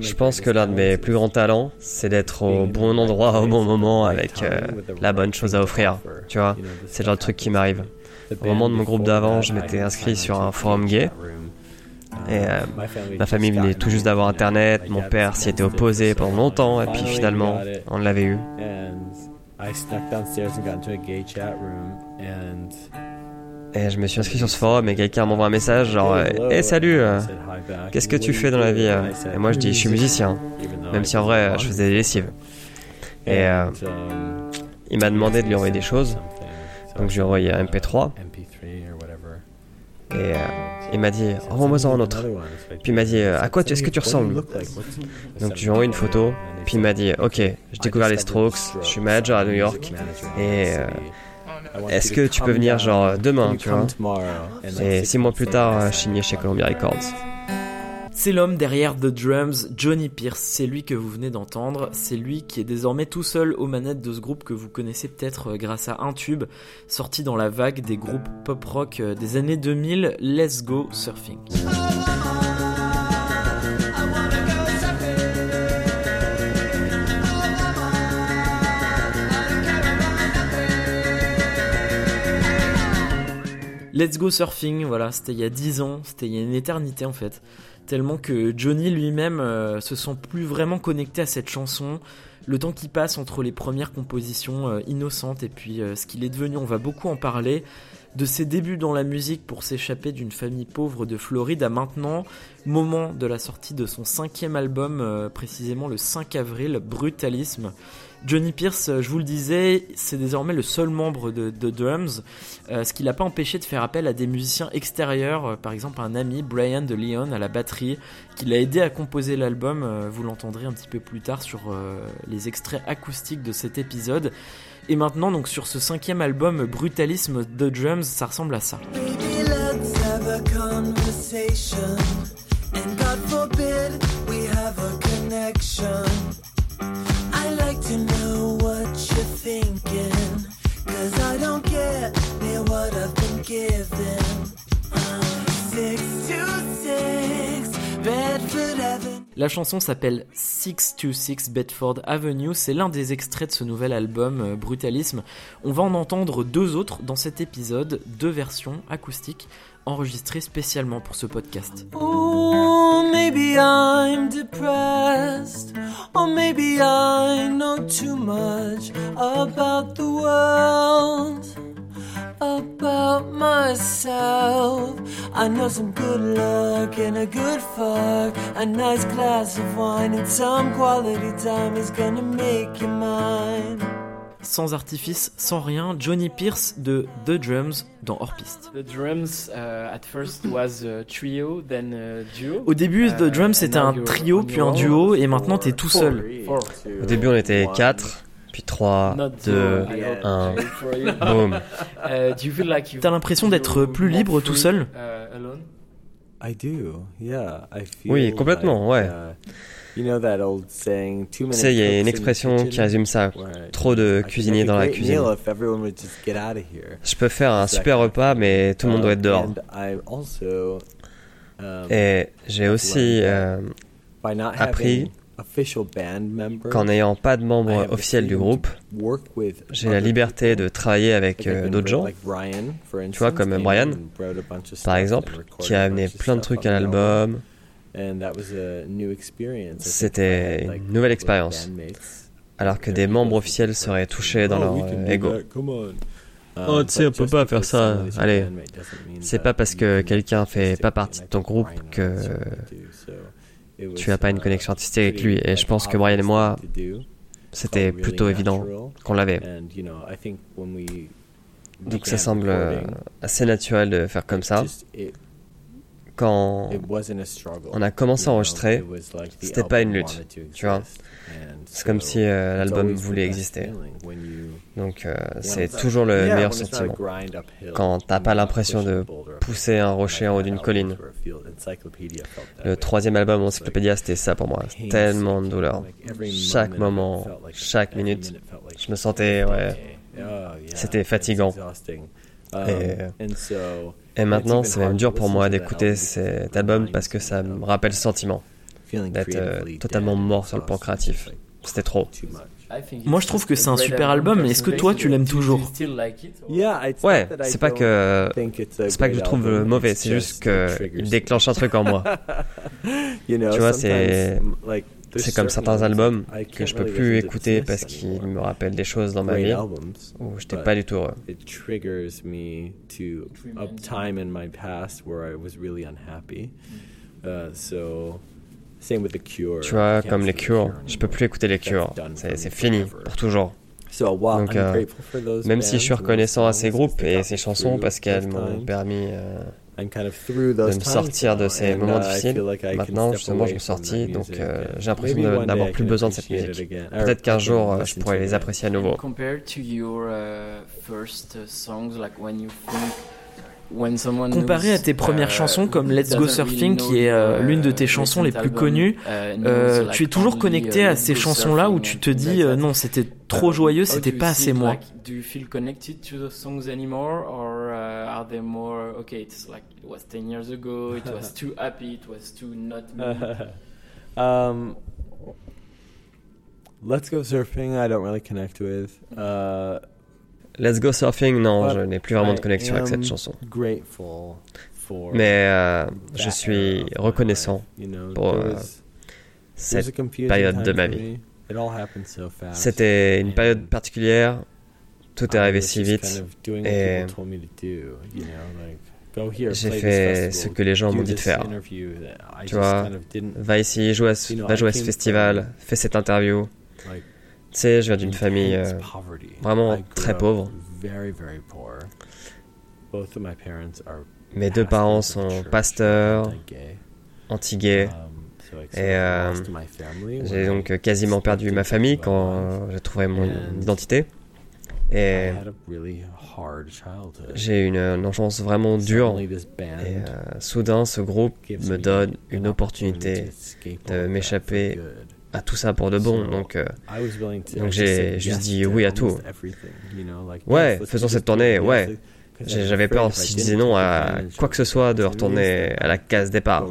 Je pense que l'un de mes plus grands talents, c'est d'être au bon endroit au bon moment avec euh, la bonne chose à offrir. Tu vois, c'est le genre de truc qui m'arrive. Au moment de mon groupe d'avant, je m'étais inscrit sur un forum gay. Et euh, ma famille venait tout juste d'avoir internet, mon père s'y était opposé pendant longtemps, et puis finalement, on l'avait eu. Et je me suis inscrit sur ce forum et quelqu'un m'envoie un message genre Hé hey, salut, euh, qu'est-ce que tu fais dans la vie euh Et moi je dis je suis musicien, même si en vrai je faisais des lessives. Et euh, il m'a demandé de lui envoyer des choses, donc je lui ai envoyé un MP3. Et euh, il m'a dit envoie-moi en un autre. Puis il m'a dit à quoi est-ce que tu ressembles? Donc je lui ai envoyé une photo. Puis il m'a dit ok, j'ai découvert les Strokes, je suis manager à New York. et est-ce que tu peux venir genre demain, tu vois Et six mois plus tard, je signais chez Columbia Records. C'est l'homme derrière The Drums, Johnny Pierce. C'est lui que vous venez d'entendre. C'est lui qui est désormais tout seul aux manettes de ce groupe que vous connaissez peut-être grâce à un tube sorti dans la vague des groupes pop rock des années 2000, Let's Go Surfing. Let's Go Surfing, voilà, c'était il y a 10 ans, c'était il y a une éternité en fait. Tellement que Johnny lui-même euh, se sent plus vraiment connecté à cette chanson. Le temps qui passe entre les premières compositions euh, innocentes et puis euh, ce qu'il est devenu, on va beaucoup en parler. De ses débuts dans la musique pour s'échapper d'une famille pauvre de Floride à maintenant, moment de la sortie de son cinquième album, précisément le 5 avril, Brutalisme. Johnny Pierce, je vous le disais, c'est désormais le seul membre de, de Drums, euh, ce qui l'a pas empêché de faire appel à des musiciens extérieurs, euh, par exemple un ami, Brian de Leon, à la batterie, qui l'a aidé à composer l'album, euh, vous l'entendrez un petit peu plus tard sur les extraits acoustiques de cet épisode. Et maintenant, donc sur ce cinquième album, Brutalisme de Drums, ça ressemble à ça. La chanson s'appelle 626 Bedford Avenue, c'est l'un des extraits de ce nouvel album euh, Brutalisme. On va en entendre deux autres dans cet épisode, deux versions acoustiques enregistrées spécialement pour ce podcast. Oh, maybe I'm depressed, or maybe I know too much about the world. About myself. I know some good luck and a good fuck, a nice glass of wine and some quality time is gonna make you mine. Sans artifice, sans rien, Johnny Pierce de The Drums dans Hors Piste. The Drums uh, at first was a trio, then a duo. Au début, The Drums c'était un trio, puis un duo, et maintenant t'es tout seul. Au début, on était quatre. Puis 3, 2, 1, boum. T'as l'impression d'être plus libre tout seul Oui, complètement, ouais. Tu sais, il y a une expression qui résume ça. Trop de cuisiniers dans la cuisine. Je peux faire un super repas, mais tout le monde doit être dehors. Et j'ai aussi euh, appris qu'en n'ayant pas de membre officiel du groupe, j'ai la liberté de travailler avec euh, d'autres gens, tu vois, comme Brian, par exemple, qui a amené plein de trucs à l'album. C'était une nouvelle expérience, alors que des membres officiels seraient touchés dans leur euh, ego. Oh, tu sais, on peut pas faire ça. Allez, c'est pas parce que quelqu'un fait pas partie de ton groupe que tu n'as pas une connexion artistique avec lui. Et je pense que Brian et moi, c'était plutôt évident qu'on l'avait. Donc ça semble assez naturel de faire comme ça. Quand on a commencé à enregistrer, c'était pas une lutte, tu vois. C'est comme si euh, l'album voulait exister. Donc euh, c'est toujours le meilleur sentiment. Quand t'as pas l'impression de pousser un rocher en haut d'une colline. Le troisième album Encyclopédia, c'était ça pour moi. Tellement de douleur. Chaque moment, chaque minute, je me sentais, ouais, c'était fatigant. Et, et maintenant, c'est même dur pour moi d'écouter cet album parce que ça me rappelle ce sentiment. d'être euh, totalement mort sur le plan créatif. C'était trop. Moi, je trouve que c'est un super album, mais est-ce que toi, tu l'aimes toujours? Ouais, c'est pas que c'est pas que je trouve mauvais, c'est juste que il déclenche un truc en moi. tu vois, c'est c'est comme certains albums que je peux plus écouter parce qu'ils me rappellent des choses dans ma vie où j'étais pas du tout heureux. Tu vois, comme les Cures, je peux plus écouter les Cures. C'est fini pour toujours. Donc, euh, même si je suis reconnaissant à ces groupes et ces chansons parce qu'elles m'ont permis euh, de me sortir de ces moments uh, difficiles. Maintenant, justement, je me sortis, donc euh, j'ai l'impression d'avoir plus besoin de cette musique. Peut-être qu'un jour, euh, je pourrais les apprécier à nouveau. Comparé à tes premières uh, chansons comme Let's Go Surfing, qui est euh, l'une de tes chansons les plus connues, uh, euh, tu es toujours connecté à ces chansons-là où tu te dis euh, non, c'était trop joyeux, c'était pas assez moi. Do you feel connected to those songs anymore, or are they more okay? It's like it was 10 years ago, it was too happy, it was too not me? um, Let's Go Surfing, I don't really connect with. Uh, Let's Go Surfing, non, je n'ai plus vraiment de connexion avec cette chanson. Mais euh, je suis reconnaissant pour euh, cette période de ma vie. C'était une période particulière, tout est arrivé si vite et j'ai fait ce que les gens m'ont dit de faire. Tu vois, va ici, joue va jouer à ce festival, fais cette interview. Tu sais, je viens d'une famille euh, vraiment très pauvre. Mes deux parents sont pasteurs, anti-gays. Um, Et euh, j'ai donc quasiment perdu ma famille quand j'ai trouvé mon identité. Et j'ai eu une, une, enfance vraiment dure. Et euh, soudain, ce groupe me donne une opportunité de m'échapper à tout ça pour de bon. Donc, euh, donc j'ai juste dit oui à tout. Ouais, faisons cette tournée, ouais. J'avais peur si je disais non à quoi que ce soit de retourner à la case départ.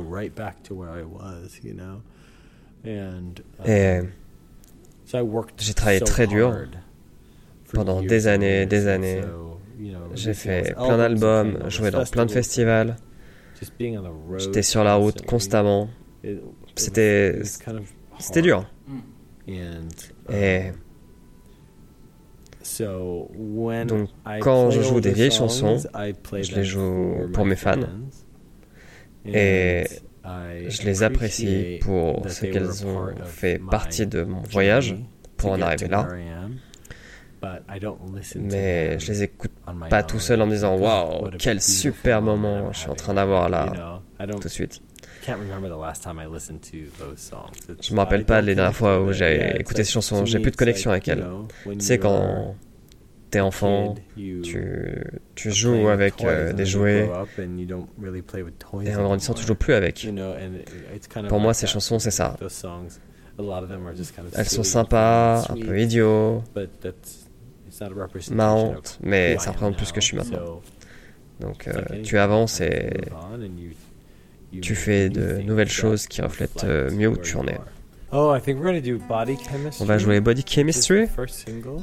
Et j'ai travaillé très dur pendant des années, des années. J'ai fait plein d'albums, joué dans plein de festivals. J'étais sur la route constamment. C'était c'était dur. Et donc, quand je joue des vieilles chansons, je les joue pour mes fans et je les apprécie pour ce qu'elles ont fait partie de mon voyage pour en arriver là. Mais je les écoute pas tout seul en me disant Waouh, quel super moment je suis en train d'avoir là tout de suite. Je me rappelle pas les dernières fois où j'ai écouté ces chansons. J'ai plus de connexion avec elles. Tu sais, quand t'es enfant, tu, tu joues avec euh, des jouets et en grandissant, tu joues plus avec. Pour moi, ces chansons, c'est ça. Elles sont sympas, un peu idiots, marrantes, mais ça représente plus que je suis maintenant. Donc, euh, tu avances et tu fais de nouvelles choses qui reflètent euh, mieux où tu en es. Oh, On va jouer Body Chemistry.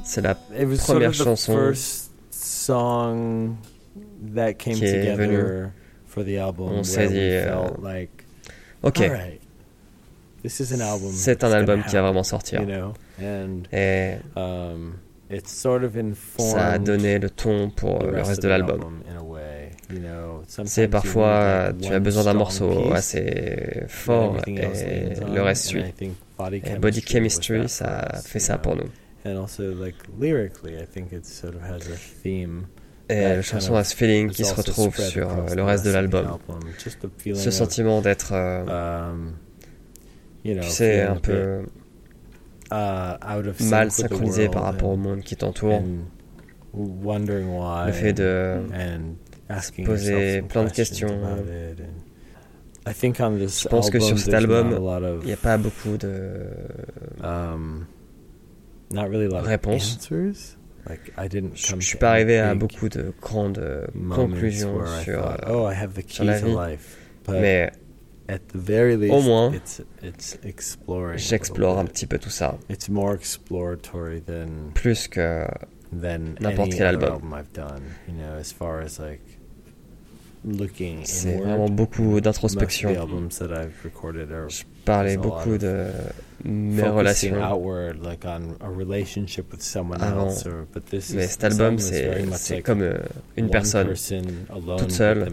C'est la première chanson qui est venue. On s'est dit, euh, ok, c'est un album qui va vraiment sortir. Et um, ça a donné le ton pour le reste de l'album. C'est parfois tu as besoin d'un morceau assez fort et le reste suit. Et Body Chemistry, ça fait ça pour nous. Et la chanson a ce feeling qui se retrouve sur euh, le reste de l'album. Ce sentiment d'être, euh, um, tu sais, un peu uh, mal synchronisé par rapport au monde qui t'entoure. Le fait de poser plein de questions. Je pense que sur cet album, il n'y a pas beaucoup de um, réponses. Je ne suis pas arrivé à beaucoup de grandes conclusions sur, euh, oh, sur la vie. Mais Au moins, j'explore un petit peu tout ça. Plus que n'importe quel album. C'est vraiment beaucoup d'introspection. Je parlais beaucoup de mes relations avant. Mais cet album, c'est comme euh, une personne toute seule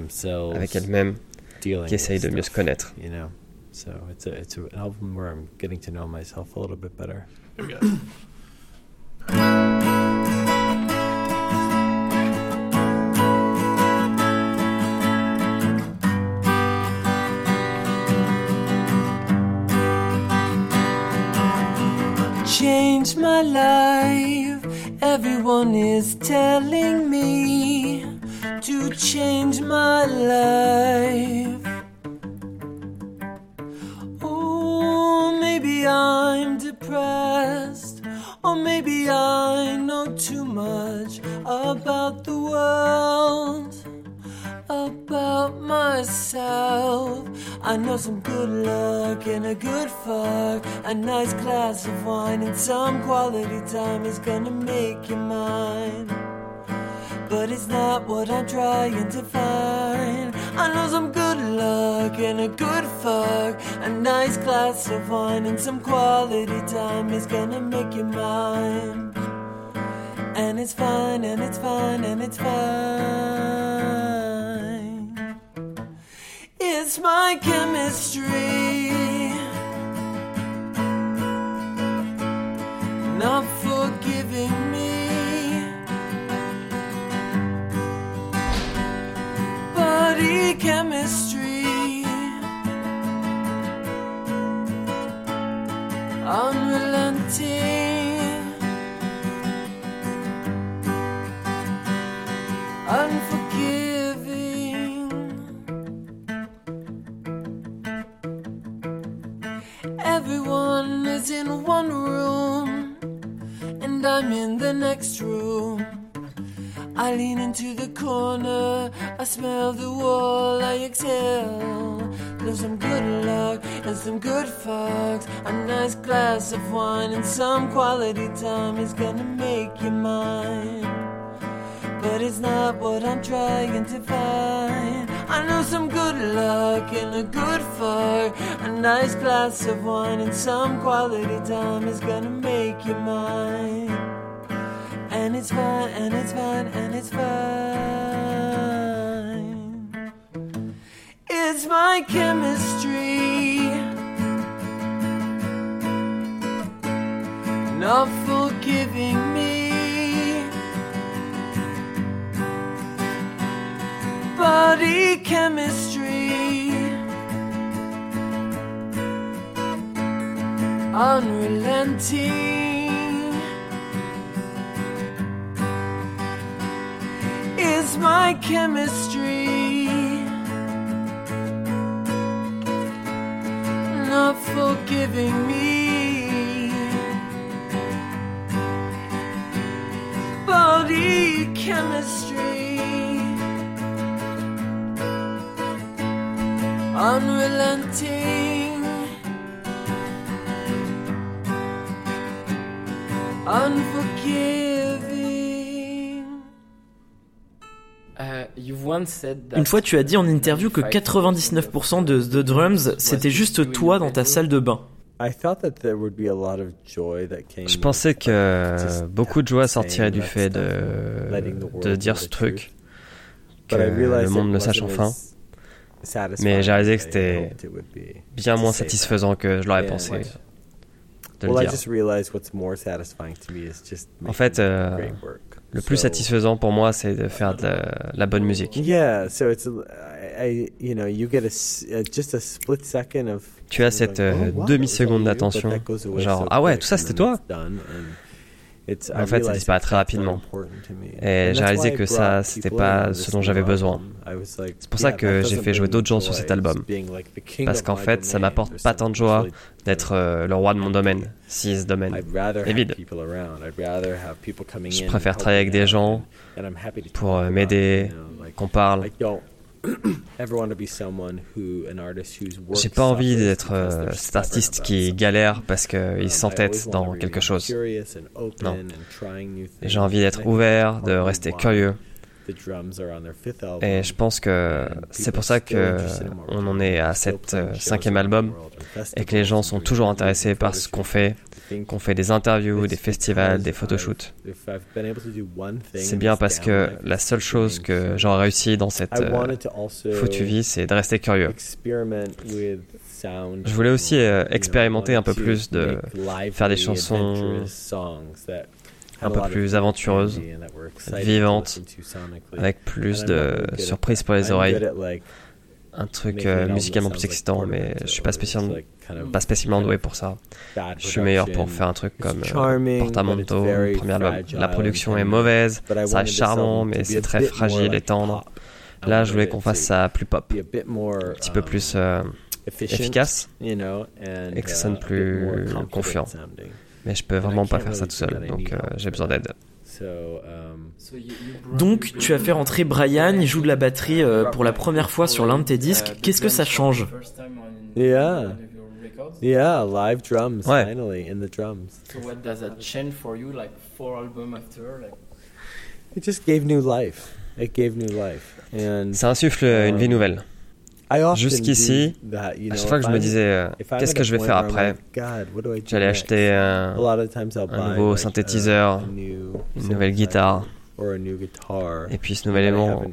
avec elle-même qui essaye de mieux se connaître. So it's a, it's an album where I'm getting to know myself a little bit better. Change my life. Everyone is telling me to change my life. Oh, maybe I'm depressed, or maybe I know too much about the world, about myself. I know some good luck and a good fuck, a nice glass of wine, and some quality time is gonna make you mine but it's not what I'm trying to find. I know some good luck and a good fuck, a nice glass of wine and some quality time is gonna make you mine. And it's fine, and it's fine, and it's fine. It's my chemistry. Not forgiving me. body chemistry. Unrelenting, unforgiving. Everyone is in one room, and I'm in the next room. I lean into the corner, I smell the wall, I exhale. There's some good luck and some good fucks. A nice glass of wine and some quality time is gonna make you mine. But it's not what I'm trying to find. I know some good luck and a good fuck. A nice glass of wine and some quality time is gonna make you mine and it's fine, and it's fine, and it's fine. It's my chemistry, not forgiving Body chemistry, unrelenting. is my chemistry. Not forgiving me. Body chemistry. Unrelenting. Unforgiving. Une fois, tu as dit en interview que 99% de The Drums, c'était juste toi dans ta salle de bain. Je pensais que beaucoup de joie sortirait du fait de, de dire ce truc, que le monde le sache enfin. Mais j'ai réalisé que c'était bien moins satisfaisant que je l'aurais pensé. De le dire. En fait, euh, le plus satisfaisant pour moi, c'est de faire de la, bonne musique. Tu as cette euh, oh, demi-seconde d'attention, genre ah ouais, tout ça c'était toi? En fait, ça disparaît très rapidement. Et j'ai réalisé que ça, c'était pas ce dont j'avais besoin. C'est pour ça que j'ai fait jouer d'autres gens sur cet album. Parce qu'en fait, ça m'apporte pas tant de joie d'être euh, le roi de mon domaine, si ce domaine est vide. Je préfère travailler avec des gens pour euh, m'aider, qu'on parle. J'ai pas envie d'être euh, cet artiste qui galère parce qu'il s'entête dans quelque chose. Non. J'ai envie d'être ouvert, de rester curieux. Et je pense que c'est pour ça que on en est à cette euh, cinquième album et que les gens sont toujours intéressés par ce qu'on fait, qu'on fait des interviews, des festivals, des photoshoots. C'est bien parce que la seule chose que j'aurais réussi dans cette euh, foutue vie, c'est de rester curieux. Je voulais aussi euh, expérimenter un peu plus de faire des chansons un peu plus aventureuse, vivante, avec plus de surprises pour les oreilles. Un truc euh, musicalement plus excitant, mais je suis pas spécialement, pas spécialement doué pour ça. Je suis meilleur pour faire un truc comme euh, Portamonto, premier album. La production est mauvaise, ça reste charmant, mais c'est très fragile et tendre. Là, je voulais qu'on fasse ça plus pop, un petit peu plus euh, efficace, et que ça sonne plus confiant. Mais je peux vraiment pas faire ça tout seul, donc euh, j'ai besoin d'aide. Um, donc, tu as fait rentrer Brian, il joue de la batterie euh, pour la première fois sur l'un de tes disques. Qu'est-ce que ça change Yeah. Yeah, live drums, ouais. finally, in the drums. So what does that change for you, like four albums after? Like... It just gave new life. It gave new life. And, ça insuffle une vie um, nouvelle. Jusqu'ici, à chaque fois que je me disais euh, qu'est-ce que je vais faire après, j'allais acheter un, un, nouveau synthétiseur, une nouvelle guitare, et puis ce nouvel élément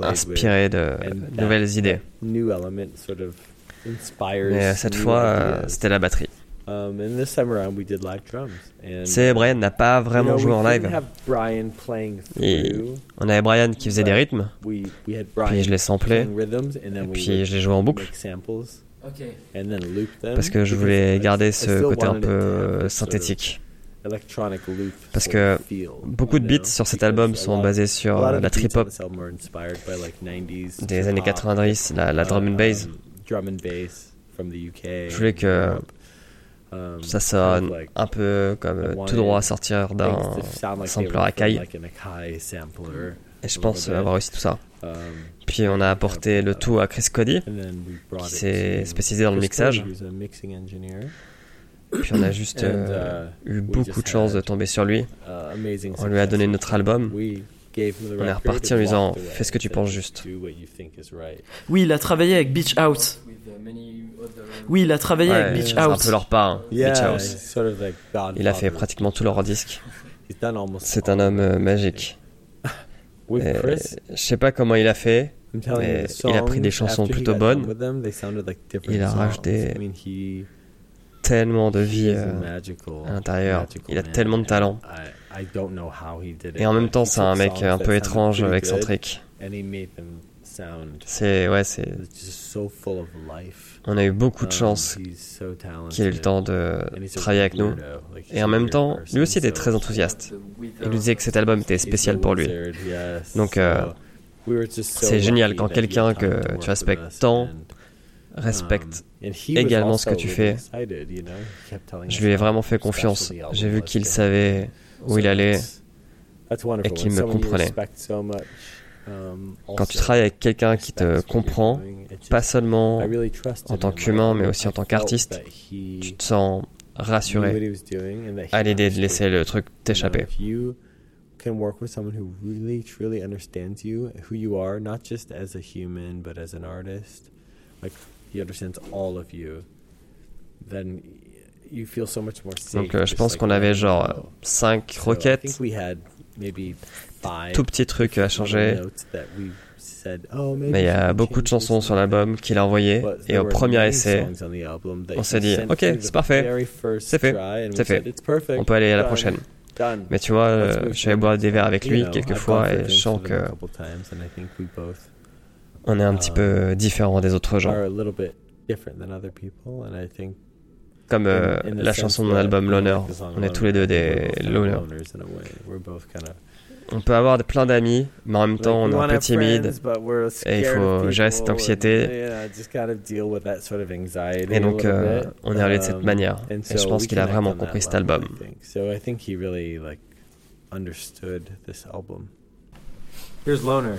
inspiré de nouvelles idées. Mais cette fois, euh, c'était la batterie. Um, C'est Brian n'a pas vraiment joué en live. on avait Brian qui faisait des rythmes, puis je les samplais, et puis je les jouais en boucle. Parce que je voulais garder ce côté un peu synthétique. Parce que beaucoup de beats sur cet album sont basés sur la trip-hop des années 90, la, la drum and bass. Um, je voulais que ça sonne un peu comme tout droit à sortir d'un sampler à caille. Et je pense avoir réussi tout ça. Um, Puis on a apporté le tout à Chris Cody, qui s'est spécialisé dans le mixage. Puis on a juste euh, uh, eu beaucoup de chance de tomber sur lui. On lui a donné notre album. On est reparti en lui disant Fais ce que tu penses juste. Oui, il a travaillé avec Beach House. Oui, il a travaillé avec Beach House. C'est un peu leur part, hein, Beach House. Il a fait pratiquement tous leurs disques. C'est un homme euh, magique. je sais pas comment il a fait, mais il a pris des chansons plutôt bonnes. Il a rajouté tellement de vie euh, à l'intérieur. Il a tellement de talent. Et en même temps, c'est un mec un peu étrange, excentrique. C'est ouais, c'est. On a eu beaucoup de um, chance qu'il ait eu le temps de travailler avec nous. Et en même temps, lui aussi était très enthousiaste. Il nous disait que cet album était spécial pour lui. Donc, euh, c'est génial quand quelqu'un que tu respectes tant respecte um, également ce que tu fais. Je lui ai vraiment fait confiance. J'ai vu qu'il savait où il allait et qu'il me comprenait. Um, Quand tu travailles avec quelqu'un qui te comprend, pas seulement en tant qu'humain, mais aussi en tant qu'artiste, tu te sens rassuré à l'idée de laisser le truc t'échapper. can work with someone who really truly understands you who you are not just as a human but as an artist like he understands all of you then you feel so much more safe donc euh, je pense qu'on avait genre 5 requêtes tout petit truc à changer. Oh, Mais il y a beaucoup de chansons sur l'album qu'il a envoyé et au premier essai, on s'est dit ok c'est parfait, c'est fait, c'est fait, on peut aller à la prochaine. Mais tu vois, euh, je vais boire des verres avec lui quelquefois et je sens que on est un petit peu um, différent des autres gens. Comme euh, la chanson de mon album Loner, on est tous les deux des loners. On peut avoir plein d'amis, mais en même temps, on est un peu timide et il faut gérer cette anxiété. Et donc, euh, on est allé de cette um, manière. Et je pense qu'il a vraiment compris cet album. Here's Loner.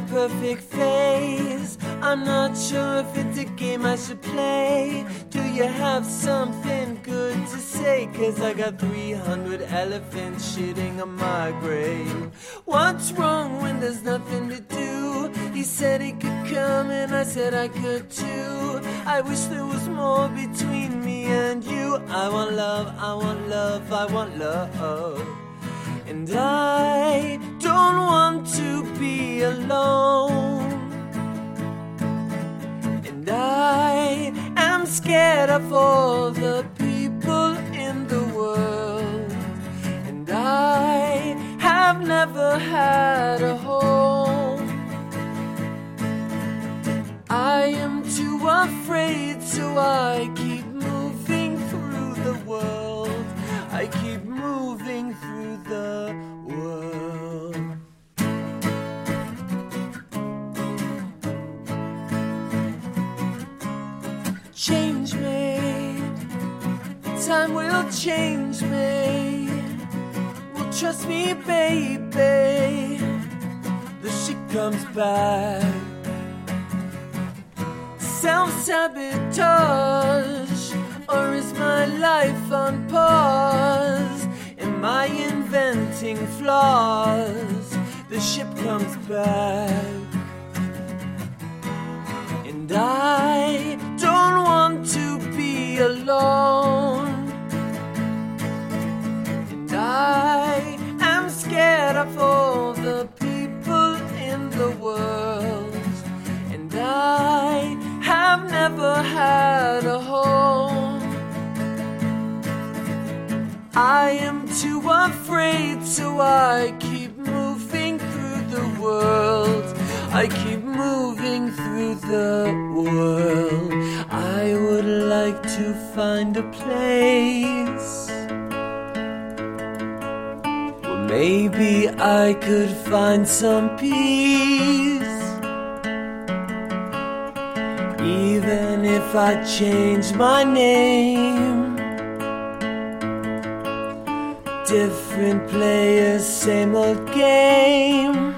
Perfect face. I'm not sure if it's a game I should play. Do you have something good to say? Cause I got 300 elephants shitting on my grave. What's wrong when there's nothing to do? He said he could come and I said I could too. I wish there was more between me and you. I want love, I want love, I want love. And I don't want to be alone. And I am scared of all the people in the world. And I have never had a home. I am too afraid, so I keep moving through the world. I keep moving through the world. Change me, time will change me. Well, trust me, baby. The shit comes back. Self sabotage, or is my life on pause? I inventing flaws? The ship comes back. And I don't want to be alone. And I am scared of all the people in the world. And I have never had a home. I am afraid, so I keep moving through the world. I keep moving through the world. I would like to find a place where maybe I could find some peace. Even if I change my name. Different players, same old game.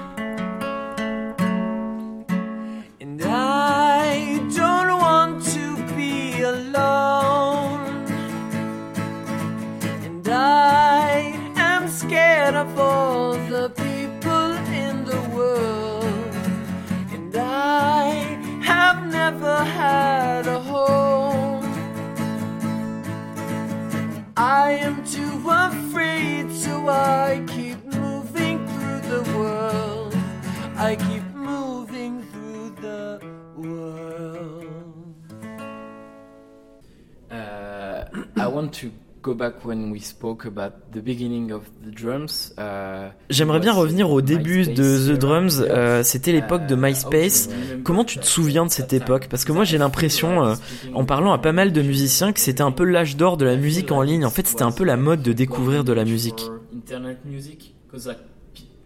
I keep moving through the world. I keep moving through the world. Uh, I want to go back when we spoke about the beginning of the drums. J'aimerais bien revenir au début de The. Drums. euh, C'était l'époque de Uh, MySpace. how do you remember Comment tu te souviens de cette that time? époque? Parce que moi j'ai l'impression, euh, en parlant à pas mal de musiciens, que c'était un peu l'âge d'or de la musique en ligne. En fait, c'était un peu la mode de découvrir de la musique. Internet music, because like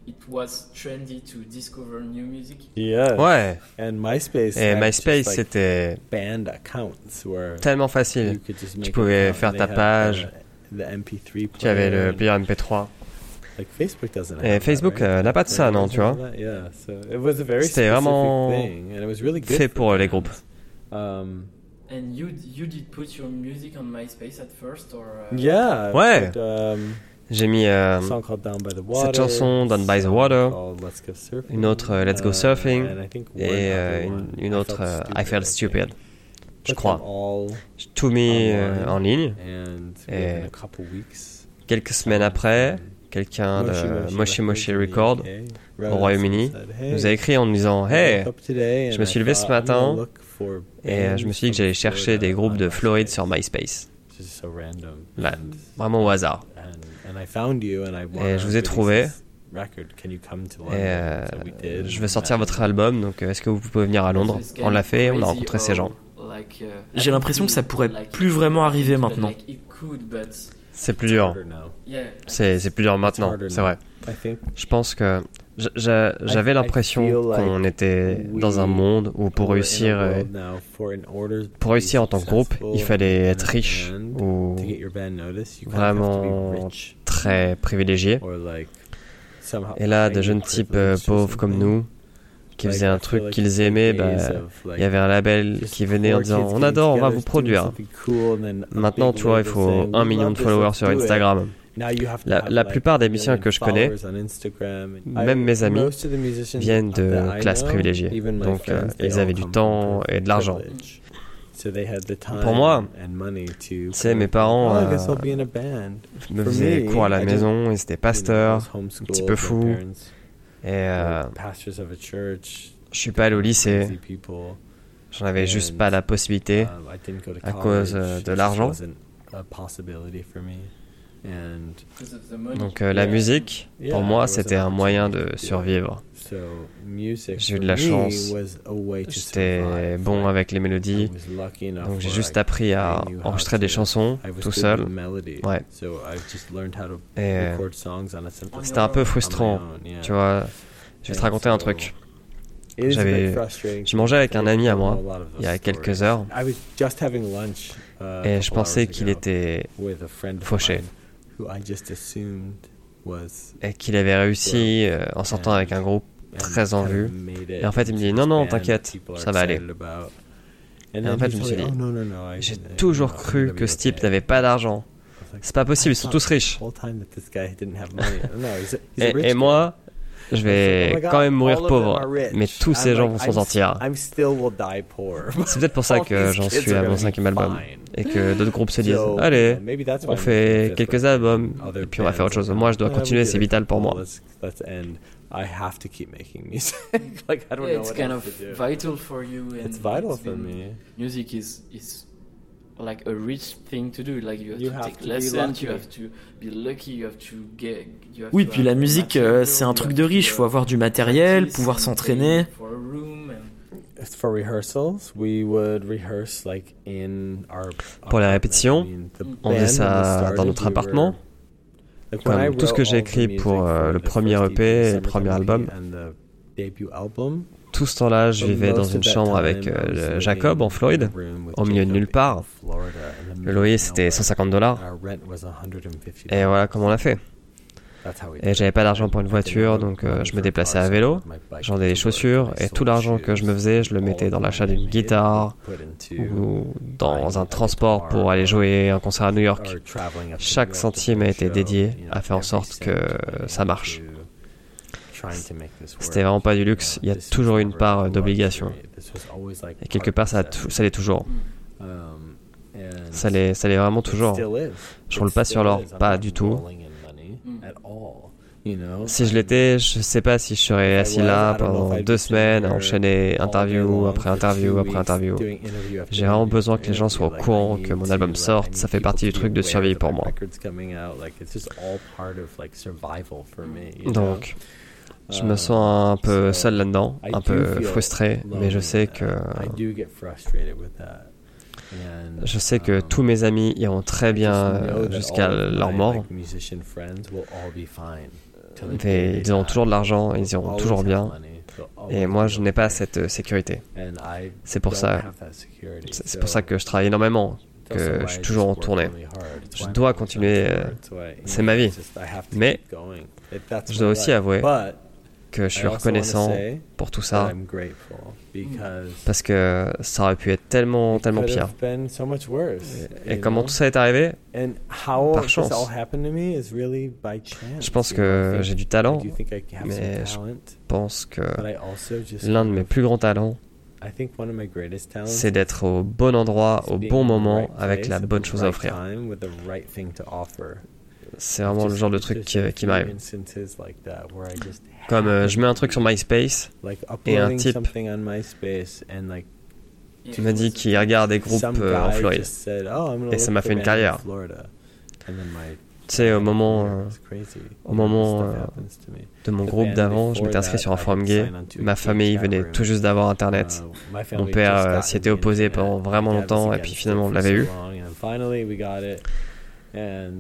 it was trendy to discover new music. Yeah. Ouais. And MySpace. Et MySpace, like, c'était banned accounts where tellement you facile. could just Tu pouvais faire ta page. The, the MP3 Tu avais le player MP3. like Facebook doesn't Et have Facebook, right? euh, n'a pas de ça, non, tu vois. Yeah, so C'était vraiment thing, and it was really good Fait pour les groupes. Um, And you you did put your music on MySpace at first, or uh, yeah. Ouais. but, um, J'ai mis euh, cette chanson, Down by the Water, une autre, euh, Let's Go Surfing, et euh, une, autre, euh, Stupid, I Felt. Stupid, je crois. J'ai tout mis euh, en ligne. Et Quelques semaines après, quelqu'un de Moshi Moshi Record au Royaume-Uni nous a écrit en nous disant Hey, je me suis levé ce matin et euh, je me suis dit que j'allais chercher des groupes de Floride sur MySpace. Là, vraiment au hasard. Et je vous ai trouvé. Et euh, je vais sortir votre album, donc euh, est-ce que vous pouvez venir à Londres? On l'a fait, on a rencontré ces gens. J'ai l'impression que ça pourrait plus vraiment arriver maintenant. C'est plus dur. c'est plus dur maintenant, c'est vrai. Je pense que j'avais l'impression qu'on était dans un monde où pour réussir, euh, pour réussir en tant que groupe, il fallait être riche ou vraiment très privilégié. Et là, de jeunes types euh, pauvres comme nous, qui faisaient un truc qu'ils aimaient, bah, il y avait un label qui venait en disant on adore, on va vous produire. Maintenant, tu vois, il faut un million de followers sur Instagram. La, la, plupart des musiciens que je connais, même mes amis, viennent de classes privilégiées. Donc, euh, ils avaient du temps et de l'argent. Pour moi, c'est mes parents Oh, euh, me faisaient cours à la maison, ils étaient pasteurs, un petit peu fous. Et euh, je suis pas allé au lycée, j'en avais juste pas la possibilité à cause euh, de l'argent. Donc euh, la musique, pour moi, c'était un moyen de survivre. J'ai eu de la chance, j'étais bon avec les mélodies, donc j'ai juste appris à enregistrer des chansons tout seul. Ouais. Et euh, c'était un peu frustrant, tu vois. Je vais te raconter un truc. J'avais, je mangeais avec un ami à moi il y a quelques heures. Et je pensais qu'il était fauché qu'il avait réussi euh, en sortant avec un groupe très en vue. Et en fait, il me dit non, non, t'inquiète, ça va aller. Et en fait, je me suis dit, j'ai toujours cru que ce type n'avait pas d'argent. C'est pas possible, ils sont tous riches. Et, et moi, je vais quand même mourir pauvre, mais tous ces gens vont s'en sortir. C'est peut-être pour ça que j'en suis à mon cinquième album et que d'autres groupes se disent allez, on fait quelques albums et puis on va faire autre chose. Moi, je dois continuer, c'est vital pour moi. I have to keep making music. like I don't yeah, know it's kind of vital for you. And it's vital for me. Music is is like a rich thing to do. Like you have you to have take to lessons, you have to be lucky, you have to get. You have oui, to puis la musique, euh, c'est un truc de riche. Faut avoir du matériel, pouvoir s'entraîner. For rehearsals, we would rehearse like in our, Pour la répétition, on faisait ça dans notre appartement. Comme tout ce que j'ai écrit pour euh, le premier EP et le premier album, tout ce temps-là, je vivais dans une chambre avec euh, Jacob en Floride, au milieu de nulle part. Le loyer, c'était 150 dollars. Et voilà comment on l'a fait. Et j'avais pas d'argent pour une voiture, donc euh, je me déplaçais à vélo, j'en ai des chaussures, et tout l'argent que je me faisais, je le mettais dans l'achat d'une guitare ou dans un transport pour aller jouer un concert à New York. Chaque centime a été dédié à faire en sorte que ça marche. C'était vraiment pas du luxe, il y a toujours une part d'obligation. Et quelque part, ça, ça l'est toujours. Ça l'est, ça l'est vraiment toujours. Je roule pas sur l'or, pas du tout. Si je l'étais, je sais pas si je serais assis là pendant deux semaines à enchaîner interview après interview après interview. J'ai vraiment besoin que les gens soient au courant que mon album sorte. Ça fait partie du truc de survie pour moi. Donc, je me sens un peu seul là-dedans, un peu frustré, mais je sais que je sais que tous mes amis iront très bien jusqu'à leur mort. Ils auront toujours de l'argent, ils iront toujours bien. Et moi, je n'ai pas cette sécurité. C'est pour ça, c'est pour ça que je travaille énormément, que je suis toujours en tournée. Je dois continuer, c'est ma vie. Mais je dois aussi avouer que je suis reconnaissant pour tout ça parce que ça aurait pu être tellement tellement pire. Et comment tout ça est arrivé? Par chance. Je pense que j'ai du talent, mais je pense que l'un de mes plus grands talents, c'est d'être au bon endroit, au bon moment, avec la bonne chose à offrir. C'est vraiment le genre de truc qui, qui m'arrive. Comme euh, je mets un truc sur MySpace et un type qui m'a dit qu'il regarde des groupes euh, en Floride. Et ça m'a fait une carrière. Tu sais, au moment, euh, au moment euh, de mon groupe d'avant, je m'étais inscrit sur un forum gay. Ma famille venait tout juste d'avoir Internet. Mon père euh, s'y était opposé pendant vraiment longtemps et puis finalement on l'avait eu.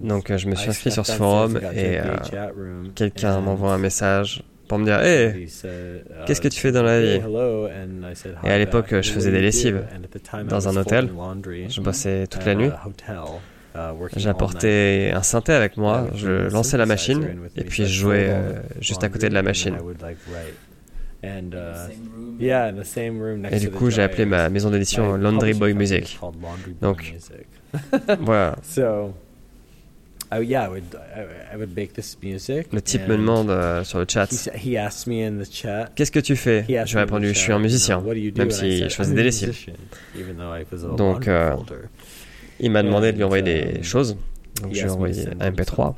Donc euh, je me suis inscrit sur ce forum et euh, quelqu'un m'envoie un message pour me dire Hey, qu'est-ce que tu fais dans la vie? Et à l'époque, je faisais des lessives dans un hôtel. Je bossais toute la nuit. J'apportais un synthé avec moi, je lançais la machine et puis je jouais euh, juste à côté de la machine. And In the uh, same room. yeah, in the same room next Et du coup, j'ai appelé ma maison d'édition Laundry Boy Music. Donc. Voilà. Le type me demande euh, sur le chat He, sa- he asked me in the chat. Qu'est-ce que tu fais? Je répondu Je suis un musicien. what do you do? Même si je faisais "I'm des lessives. musician," even though I was a Donc, euh. Il m'a demandé de lui envoyer um, des choses. Donc He je lui ai asked me to envoyé send un him MP3.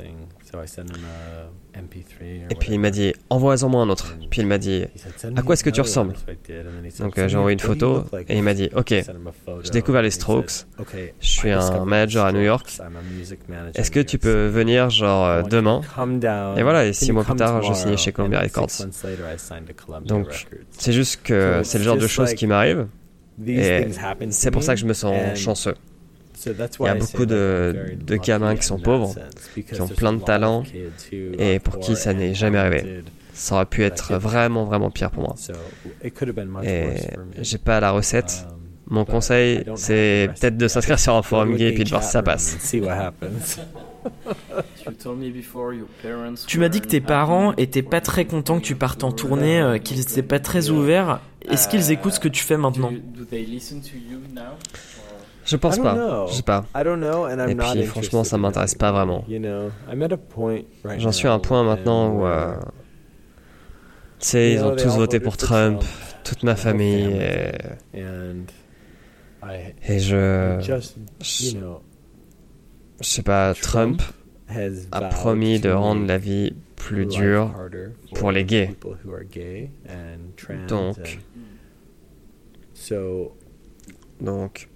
Something, so I sent him a MP3 or Et puis il m'a dit Envoie-en moi un autre. Puis il m'a dit He said, "Send À quoi est-ce que tu another one." ressembles Donc "Send euh, j'ai envoyé une photo look like?" et il m'a dit Ok, j'ai découvert les Strokes. "Okay, Je suis un manager à New York. Est-ce que tu peux venir genre euh, demain. Et voilà, et six mois plus tard, je signais chez Columbia Records. Donc. C'est juste que c'est le genre de choses qui m'arrivent. Et c'est pour ça que je me sens chanceux. So that's Il y a beaucoup de- de gamins qui sont pauvres, qui ont plein de lot of talents, et are pour qui poor ça n'est jamais arrivé. Ça aurait pu être vraiment, vraiment pire pour moi. So it could have been much Et worse for me. j'ai pas la recette. Um, Mon conseil, c'est peut-être de s'inscrire sur un forum gay et puis de voir si ça passe. and See what happens. You told me before your parents Tu m'as dit que tes weren't parents happy étaient pas très you contents que tu partes en were, tournée, euh, uh, qu'ils étaient pas très ouverts. Est-ce qu'ils Euh, écoutent ce que tu fais maintenant? Je pense I don't pas. know. Je sais pas. Et puis, franchement, ça in m'intéresse pas vraiment. J'en suis à un point maintenant où, euh, tu sais, ils ont tous voté pour Trump, toute ma famille, et, et je, je, je sais pas, Trump a promis de rendre la vie plus dure pour les gays. Donc, Donc,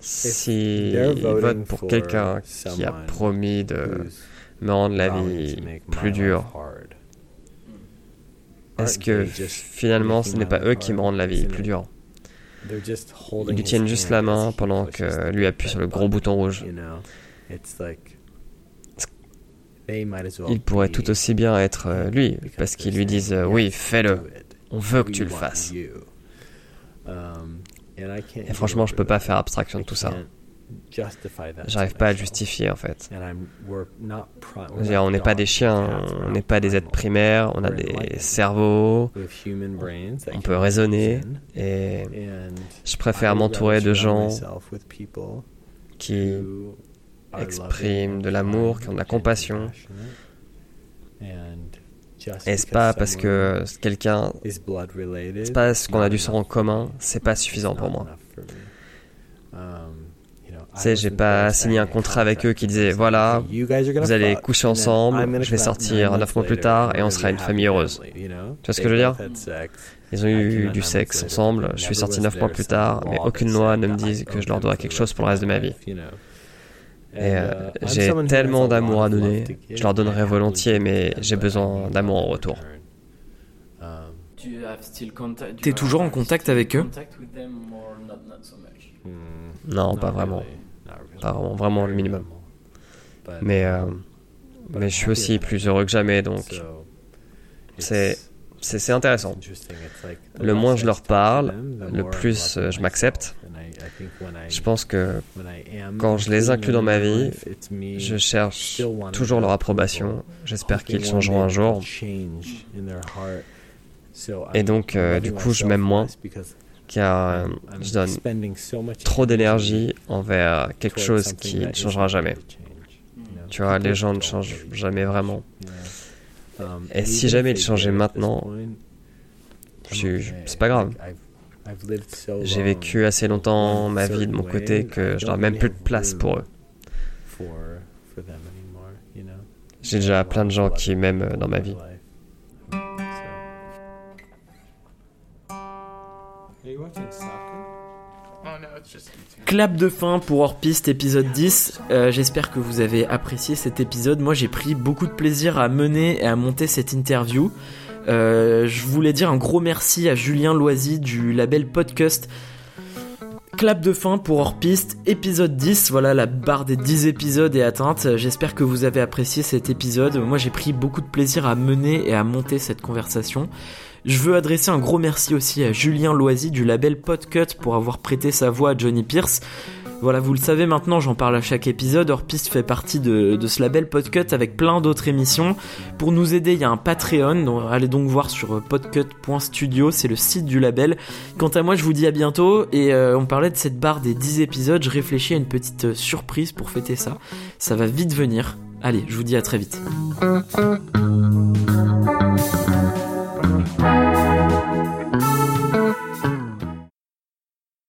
si they're ils voting votent pour quelqu'un qui a promis de me rendre la vie plus dure, est-ce que finalement ce n'est pas eux qui me rendent la vie plus dure? Ils lui tiennent juste la main pendant que lui appuie sur le gros bouton rouge. Il pourrait tout aussi bien être euh, lui, parce qu'ils lui disent euh, oui, "Yes, fais-le, on veut que tu le fasses. You." Um, and I can't Et franchement, je over peux pas faire abstraction de tout ça. J'arrive pas à justifier en fait. Dire, on n'est pas des chiens, on n'est pas des êtres primaires, on a des cerveaux, on peut raisonner, et je préfère m'entourer de gens qui expriment de l'amour, qui ont de la compassion. Because pas parce que quelqu'un, c'est pas parce qu'on a du sang en commun, c'est pas suffisant pour moi. Um, Tu sais, j'ai pas signé un contrat avec eux qui disait voilà, "Okay, you guys are gonna vous allez coucher ensemble, je vais sortir neuf mois plus tard et on sera une famille heureuse. Tu vois ce que je veux dire? Ils ont eu du sexe ensemble, je suis sorti neuf mois plus tard, mais aucune loi ne me dit que je leur dois quelque chose pour le reste de ma vie. life, you know? Et And, euh, uh, j'ai tellement d'amour à donner, je leur donnerai volontiers, mais j'ai besoin d'amour en retour. Um, T'es toujours en have contact avec eux? hmm, Non, pas vraiment. Pas vraiment, vraiment le minimum. But, Mais, euh, mais je suis happy aussi plus heureux que jamais, donc So, c'est- it's- c'est c'est intéressant. Le moins I je leur talk to parle, them, the le plus euh, je m'accepte. Je pense que quand je les inclus dans ma vie, je cherche toujours leur approbation. J'espère qu'ils changeront un jour. Et donc, euh, du coup, je m'aime moins, car je donne trop d'énergie envers quelque chose qui ne changera jamais. Tu vois, les gens ne changent jamais vraiment. Um, Et si jamais ils changeaient maintenant, c'est pas grave. Like, I've- I've lived so J'ai long vécu assez longtemps ma vie de mon côté que je n'aurai même plus de place pour eux. room for for them anymore, you know? J'ai déjà plein de gens qui m'aiment euh, dans ma vie. Clap de fin pour Hors Piste épisode 10. Euh, J'espère que vous avez apprécié cet épisode. Moi, j'ai pris beaucoup de plaisir à mener et à monter cette interview. Euh, je voulais dire un gros merci à Julien Loisy du label Podcast. Clap de fin pour Hors Piste, épisode 10. Voilà, la barre des 10 épisodes est atteinte. J'espère que vous avez apprécié cet épisode. Moi, j'ai pris beaucoup de plaisir à mener et à monter cette conversation. Je veux adresser un gros merci aussi à Julien Loisy du label Podcut pour avoir prêté sa voix à Johnny Pierce. Voilà, vous le savez maintenant, j'en parle à chaque épisode. Orpiste fait partie de, ce label Podcut avec plein d'autres émissions. Pour nous aider, il y a un Patreon. Donc, allez donc voir sur podcut.studio, c'est le site du label. Quant à moi, je vous dis à bientôt. Et euh, on parlait de cette barre des 10 épisodes. Je réfléchis à une petite euh, surprise pour fêter ça. Ça va vite venir. Allez, je vous dis à très vite.